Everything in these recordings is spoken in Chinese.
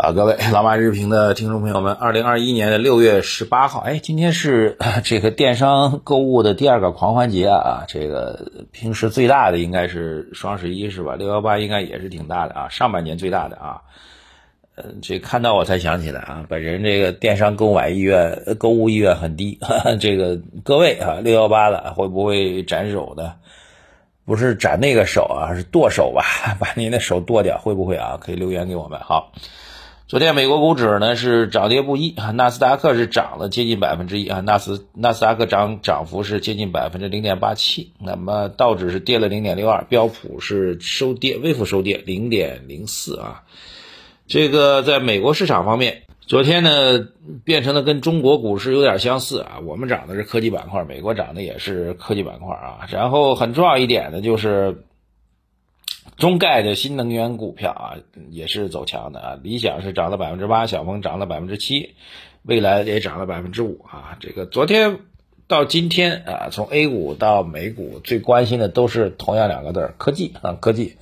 啊，各位老马日评的听众朋友们，二零二一年的六月十八号，哎，今天是这个电商购物的第二个狂欢节啊。这个平时最大的应该是双十一是吧？六幺八应该也是挺大的啊，上半年最大的啊。呃，这看到我才想起来啊，本人这个电商购买意愿、购物意愿很低。这个各位啊，六幺八了会不会斩手呢？不是斩那个手啊，是剁手吧？把您的手剁掉，会不会啊？可以留言给我们。好。昨天美国股指呢是涨跌不一啊，纳斯达克是涨了接近百分之一啊，纳斯纳斯达克涨涨幅是接近百分之零点八七，那么道指是跌了零点六二，标普是收跌，微幅收跌零点零四啊。这个在美国市场方面，昨天呢变成了跟中国股市有点相似啊，我们涨的是科技板块，美国涨的也是科技板块啊，然后很重要一点呢就是。中概的新能源股票啊，也是走强的啊。理想是涨了百分之八，小鹏涨了百分之七，未来也涨了百分之五啊。这个昨天到今天啊，从 A 股到美股，最关心的都是同样两个字儿：科技啊，科技。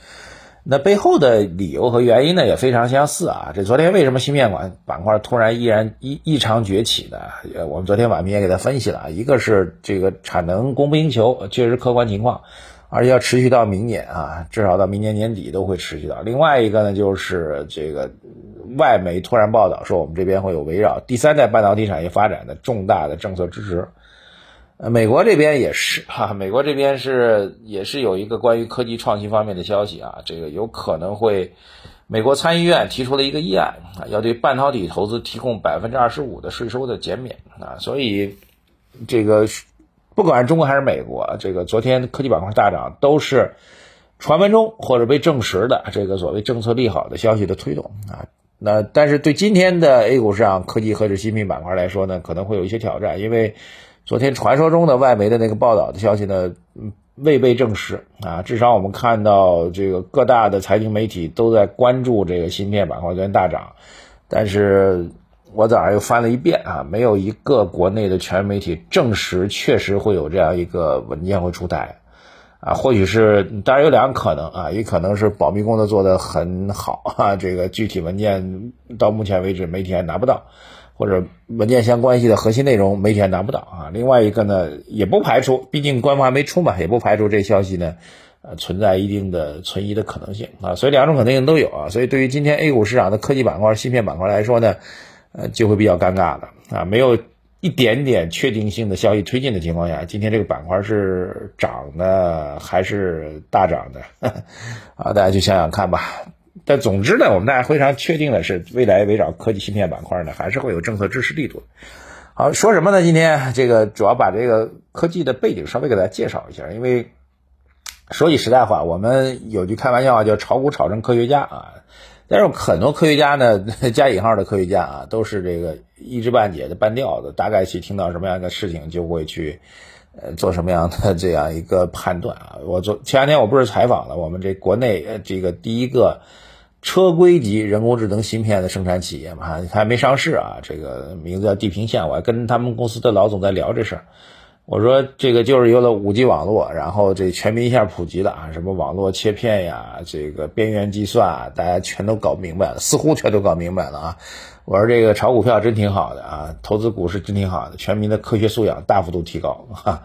那背后的理由和原因呢，也非常相似啊。这昨天为什么芯片板板块突然依然异异常崛起呢？呃，我们昨天晚评也给他分析了啊，一个是这个产能供不应求，确实客观情况。而且要持续到明年啊，至少到明年年底都会持续到。另外一个呢，就是这个外媒突然报道说，我们这边会有围绕第三代半导体产业发展的重大的政策支持。呃，美国这边也是哈，美国这边是也是有一个关于科技创新方面的消息啊，这个有可能会，美国参议院提出了一个议案啊，要对半导体投资提供百分之二十五的税收的减免啊，所以这个。不管是中国还是美国，这个昨天科技板块大涨，都是传闻中或者被证实的这个所谓政策利好的消息的推动啊。那但是对今天的 A 股市场科技和这芯片板块来说呢，可能会有一些挑战，因为昨天传说中的外媒的那个报道的消息呢，未被证实啊。至少我们看到这个各大的财经媒体都在关注这个芯片板块昨天大涨，但是。我早上又翻了一遍啊，没有一个国内的全媒体证实确实会有这样一个文件会出台，啊，或许是当然有两个可能啊，也可能是保密工作做得很好啊，这个具体文件到目前为止媒体还拿不到，或者文件相关系的核心内容媒体还拿不到啊。另外一个呢，也不排除，毕竟官方还没出嘛，也不排除这消息呢，呃，存在一定的存疑的可能性啊。所以两种可能性都有啊。所以对于今天 A 股市场的科技板块、芯片板块来说呢。呃，就会比较尴尬了啊！没有一点点确定性的消息推进的情况下，今天这个板块是涨的还是大涨的 啊？大家去想想看吧。但总之呢，我们大家非常确定的是，未来围绕科技芯片板块呢，还是会有政策支持力度。好，说什么呢？今天这个主要把这个科技的背景稍微给大家介绍一下，因为说句实在话，我们有句开玩笑叫“炒股炒成科学家”啊。但是很多科学家呢，加引号的科学家啊，都是这个一知半解的半吊子，大概去听到什么样的事情就会去，呃，做什么样的 这样一个判断啊。我昨前两天我不是采访了我们这国内这个第一个车规级人工智能芯片的生产企业嘛，还没上市啊，这个名字叫地平线，我还跟他们公司的老总在聊这事儿。我说这个就是有了五 G 网络，然后这全民一下普及了啊，什么网络切片呀，这个边缘计算啊，大家全都搞明白了，似乎全都搞明白了啊。我说这个炒股票真挺好的啊，投资股市真挺好的，全民的科学素养大幅度提高哈。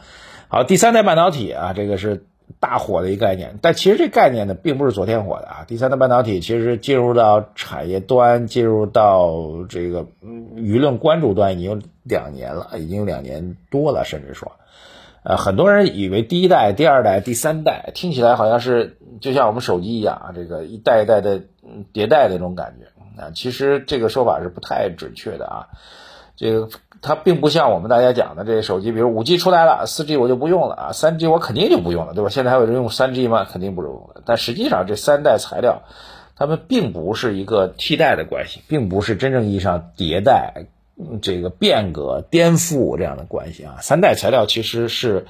好，第三代半导体啊，这个是。大火的一个概念，但其实这概念呢，并不是昨天火的啊。第三代半导体其实进入到产业端，进入到这个舆论关注端已经有两年了，已经有两年多了，甚至说，呃，很多人以为第一代、第二代、第三代听起来好像是就像我们手机一样啊，这个一代一代的迭代的那种感觉啊，其实这个说法是不太准确的啊。这个它并不像我们大家讲的这些手机，比如五 G 出来了，四 G 我就不用了啊，三 G 我肯定就不用了，对吧？现在还有人用三 G 吗？肯定不用了。但实际上这三代材料，它们并不是一个替代的关系，并不是真正意义上迭代、这个变革、颠覆这样的关系啊。三代材料其实是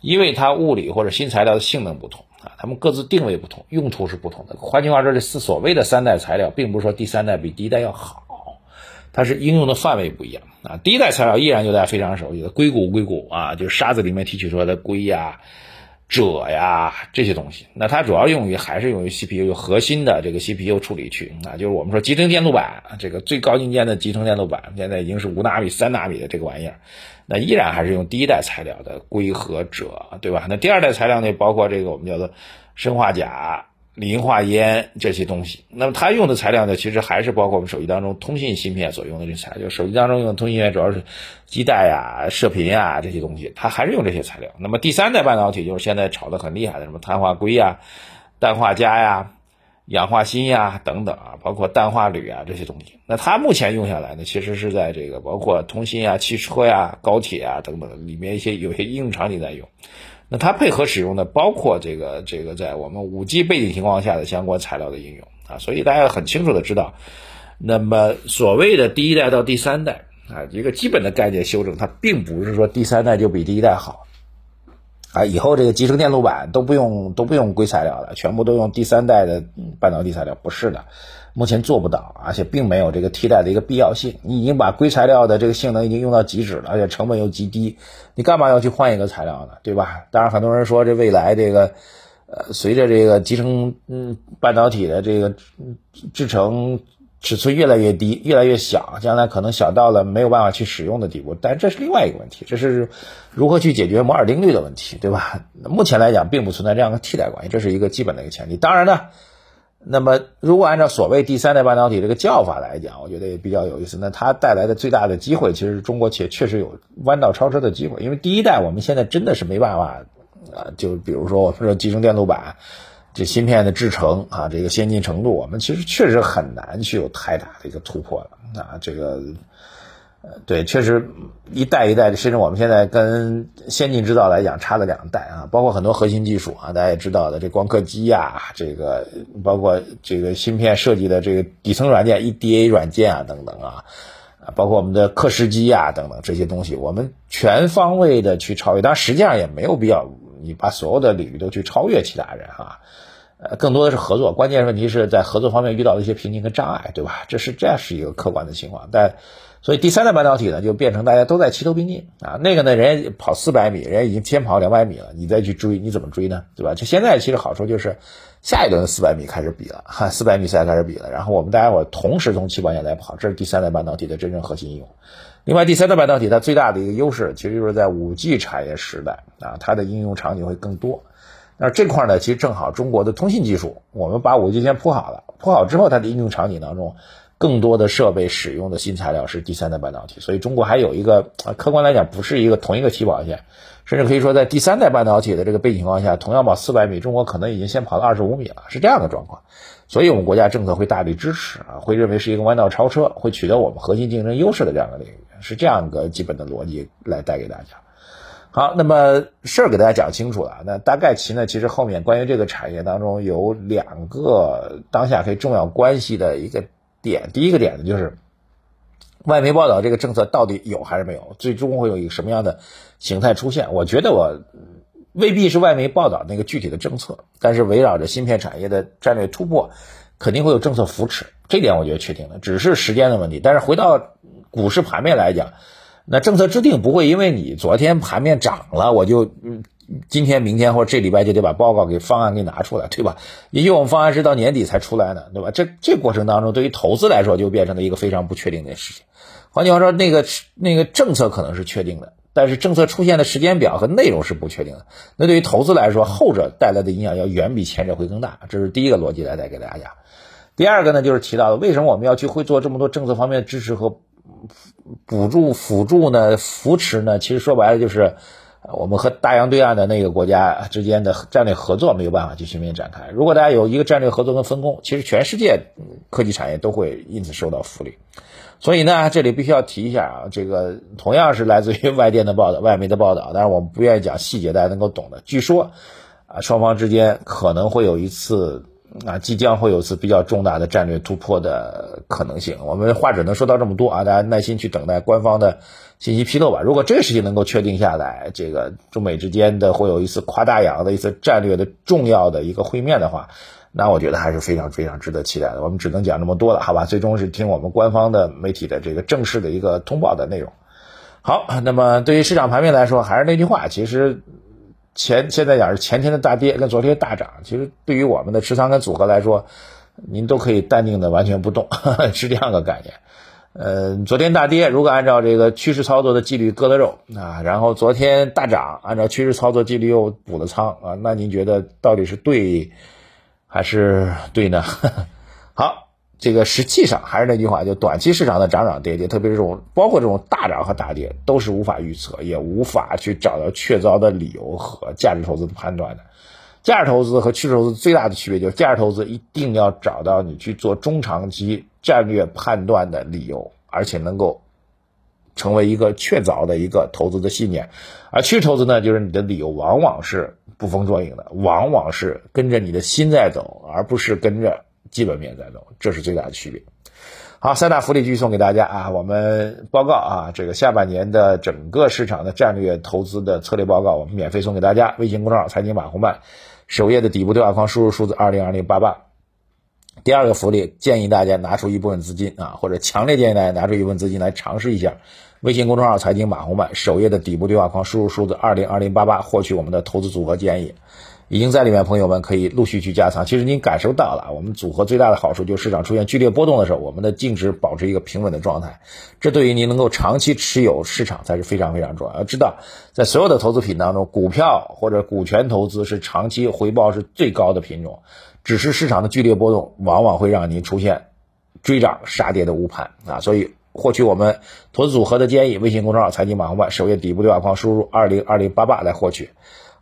因为它物理或者新材料的性能不同啊，它们各自定位不同，用途是不同的。换句话说，这四所谓的三代材料，并不是说第三代比第一代要好。它是应用的范围不一样啊，第一代材料依然就大家非常熟悉的硅谷，硅谷啊，就是沙子里面提取出来的硅呀，锗呀这些东西。那它主要用于还是用于 CPU 核心的这个 CPU 处理区啊，就是我们说集成电路板这个最高精尖的集成电路板，现在已经是五纳米、三纳米的这个玩意儿，那依然还是用第一代材料的硅和锗，对吧？那第二代材料呢，包括这个我们叫做砷化钾。磷化烟这些东西，那么它用的材料呢，其实还是包括我们手机当中通信芯片所用的这材料。就手机当中用的通信芯片主要是基带呀、射频啊这些东西，它还是用这些材料。那么第三代半导体就是现在炒得很厉害的什么碳化硅呀、氮化镓呀、氧化锌呀等等啊，包括氮化铝啊这些东西。那它目前用下来呢，其实是在这个包括通信啊、汽车呀、高铁啊等等里面一些有些应用场景在用。那它配合使用的包括这个这个在我们五 G 背景情况下的相关材料的应用啊，所以大家很清楚的知道，那么所谓的第一代到第三代啊，一个基本的概念修正，它并不是说第三代就比第一代好啊，以后这个集成电路板都不用都不用硅材料了，全部都用第三代的半导体材料，不是的。目前做不到，而且并没有这个替代的一个必要性。你已经把硅材料的这个性能已经用到极致了，而且成本又极低，你干嘛要去换一个材料呢？对吧？当然，很多人说这未来这个，呃，随着这个集成嗯半导体的这个制成尺寸越来越低、越来越小，将来可能小到了没有办法去使用的地步。但这是另外一个问题，这是如何去解决摩尔定律的问题，对吧？目前来讲，并不存在这样的替代关系，这是一个基本的一个前提。当然呢。那么，如果按照所谓第三代半导体这个叫法来讲，我觉得也比较有意思。那它带来的最大的机会，其实中国企业确实有弯道超车的机会。因为第一代我们现在真的是没办法啊，就比如说我们说集成电路板这芯片的制成啊，这个先进程度，我们其实确实很难去有太大的一个突破了啊，这个。呃，对，确实一代一代的，甚至我们现在跟先进制造来讲差了两代啊，包括很多核心技术啊，大家也知道的，这光刻机呀，这个包括这个芯片设计的这个底层软件 EDA 软件啊等等啊，啊，包括我们的刻蚀机啊等等这些东西，我们全方位的去超越，当然实际上也没有必要你把所有的领域都去超越其他人啊，呃，更多的是合作，关键问题是在合作方面遇到了一些瓶颈和障碍，对吧？这是这是一个客观的情况，但。所以第三代半导体呢，就变成大家都在齐头并进啊。那个呢，人家跑四百米，人家已经先跑两百米了，你再去追，你怎么追呢？对吧？就现在其实好处就是，下一轮四百米开始比了，哈，四百米赛开始比了。然后我们大家伙同时从起跑线来跑，这是第三代半导体的真正核心应用。另外，第三代半导体它最大的一个优势，其实就是在五 G 产业时代啊，它的应用场景会更多。那这块呢，其实正好中国的通信技术，我们把五 G 先铺好了，铺好之后，它的应用场景当中。更多的设备使用的新材料是第三代半导体，所以中国还有一个啊，客观来讲不是一个同一个起跑线，甚至可以说在第三代半导体的这个背景情况下，同样跑四百米，中国可能已经先跑了二十五米了，是这样的状况。所以我们国家政策会大力支持啊，会认为是一个弯道超车，会取得我们核心竞争优势的这样的领域，是这样一个基本的逻辑来带给大家。好，那么事儿给大家讲清楚了，那大概其呢，其实后面关于这个产业当中有两个当下可以重要关系的一个。点第一个点呢，就是外媒报道这个政策到底有还是没有，最终会有一个什么样的形态出现？我觉得我未必是外媒报道那个具体的政策，但是围绕着芯片产业的战略突破，肯定会有政策扶持，这点我觉得确定的，只是时间的问题。但是回到股市盘面来讲，那政策制定不会因为你昨天盘面涨了，我就嗯。今天、明天或者这礼拜就得把报告给方案给拿出来，对吧？也许我们方案是到年底才出来呢，对吧？这这过程当中，对于投资来说就变成了一个非常不确定的事情。换句话说，那个那个政策可能是确定的，但是政策出现的时间表和内容是不确定的。那对于投资来说，后者带来的影响要远比前者会更大。这是第一个逻辑来带给大家。第二个呢，就是提到的为什么我们要去会做这么多政策方面的支持和补助、辅助呢？扶持呢？其实说白了就是。我们和大洋对岸的那个国家之间的战略合作没有办法去全面展开。如果大家有一个战略合作跟分工，其实全世界科技产业都会因此受到福利。所以呢，这里必须要提一下啊，这个同样是来自于外电的报道、外媒的报道，但是我们不愿意讲细节，大家能够懂的。据说啊，双方之间可能会有一次啊，即将会有一次比较重大的战略突破的可能性。我们话只能说到这么多啊，大家耐心去等待官方的。信息披露吧。如果这个事情能够确定下来，这个中美之间的会有一次跨大洋的一次战略的重要的一个会面的话，那我觉得还是非常非常值得期待的。我们只能讲这么多了，好吧？最终是听我们官方的媒体的这个正式的一个通报的内容。好，那么对于市场盘面来说，还是那句话，其实前现在讲是前天的大跌跟昨天大涨，其实对于我们的持仓跟组合来说，您都可以淡定的完全不动，是这样个概念。呃，昨天大跌，如果按照这个趋势操作的纪律割了肉啊，然后昨天大涨，按照趋势操作纪律又补了仓啊，那您觉得到底是对还是对呢？好，这个实际上还是那句话，就短期市场的涨涨跌跌，特别是这种包括这种大涨和大跌，都是无法预测，也无法去找到确凿的理由和价值投资的判断的。价值投资和趋势投资最大的区别就是，价值投资一定要找到你去做中长期战略判断的理由，而且能够成为一个确凿的一个投资的信念。而趋势投资呢，就是你的理由往往是捕风捉影的，往往是跟着你的心在走，而不是跟着基本面在走，这是最大的区别。好，三大福利继续送给大家啊！我们报告啊，这个下半年的整个市场的战略投资的策略报告，我们免费送给大家。微信公众号“财经马红漫”首页的底部对话框输入数字二零二零八八。第二个福利，建议大家拿出一部分资金啊，或者强烈建议大家拿出一部分资金来尝试一下。微信公众号“财经马红漫”首页的底部对话框输入数字二零二零八八，获取我们的投资组合建议。已经在里面，朋友们可以陆续去加仓。其实您感受到了，我们组合最大的好处就是市场出现剧烈波动的时候，我们的净值保持一个平稳的状态。这对于您能够长期持有市场才是非常非常重要。要知道，在所有的投资品当中，股票或者股权投资是长期回报是最高的品种。只是市场的剧烈波动，往往会让您出现追涨杀跌的误判啊。所以，获取我们投资组合的建议，微信公众号“财经马红漫”首页底部对话框输入二零二零八八来获取。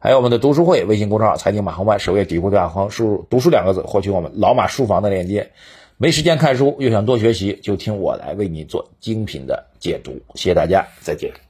还有我们的读书会微信公众号“财经马红漫”首页底部对话框输入“读书”两个字，获取我们老马书房的链接。没时间看书又想多学习，就听我来为你做精品的解读。谢谢大家，再见。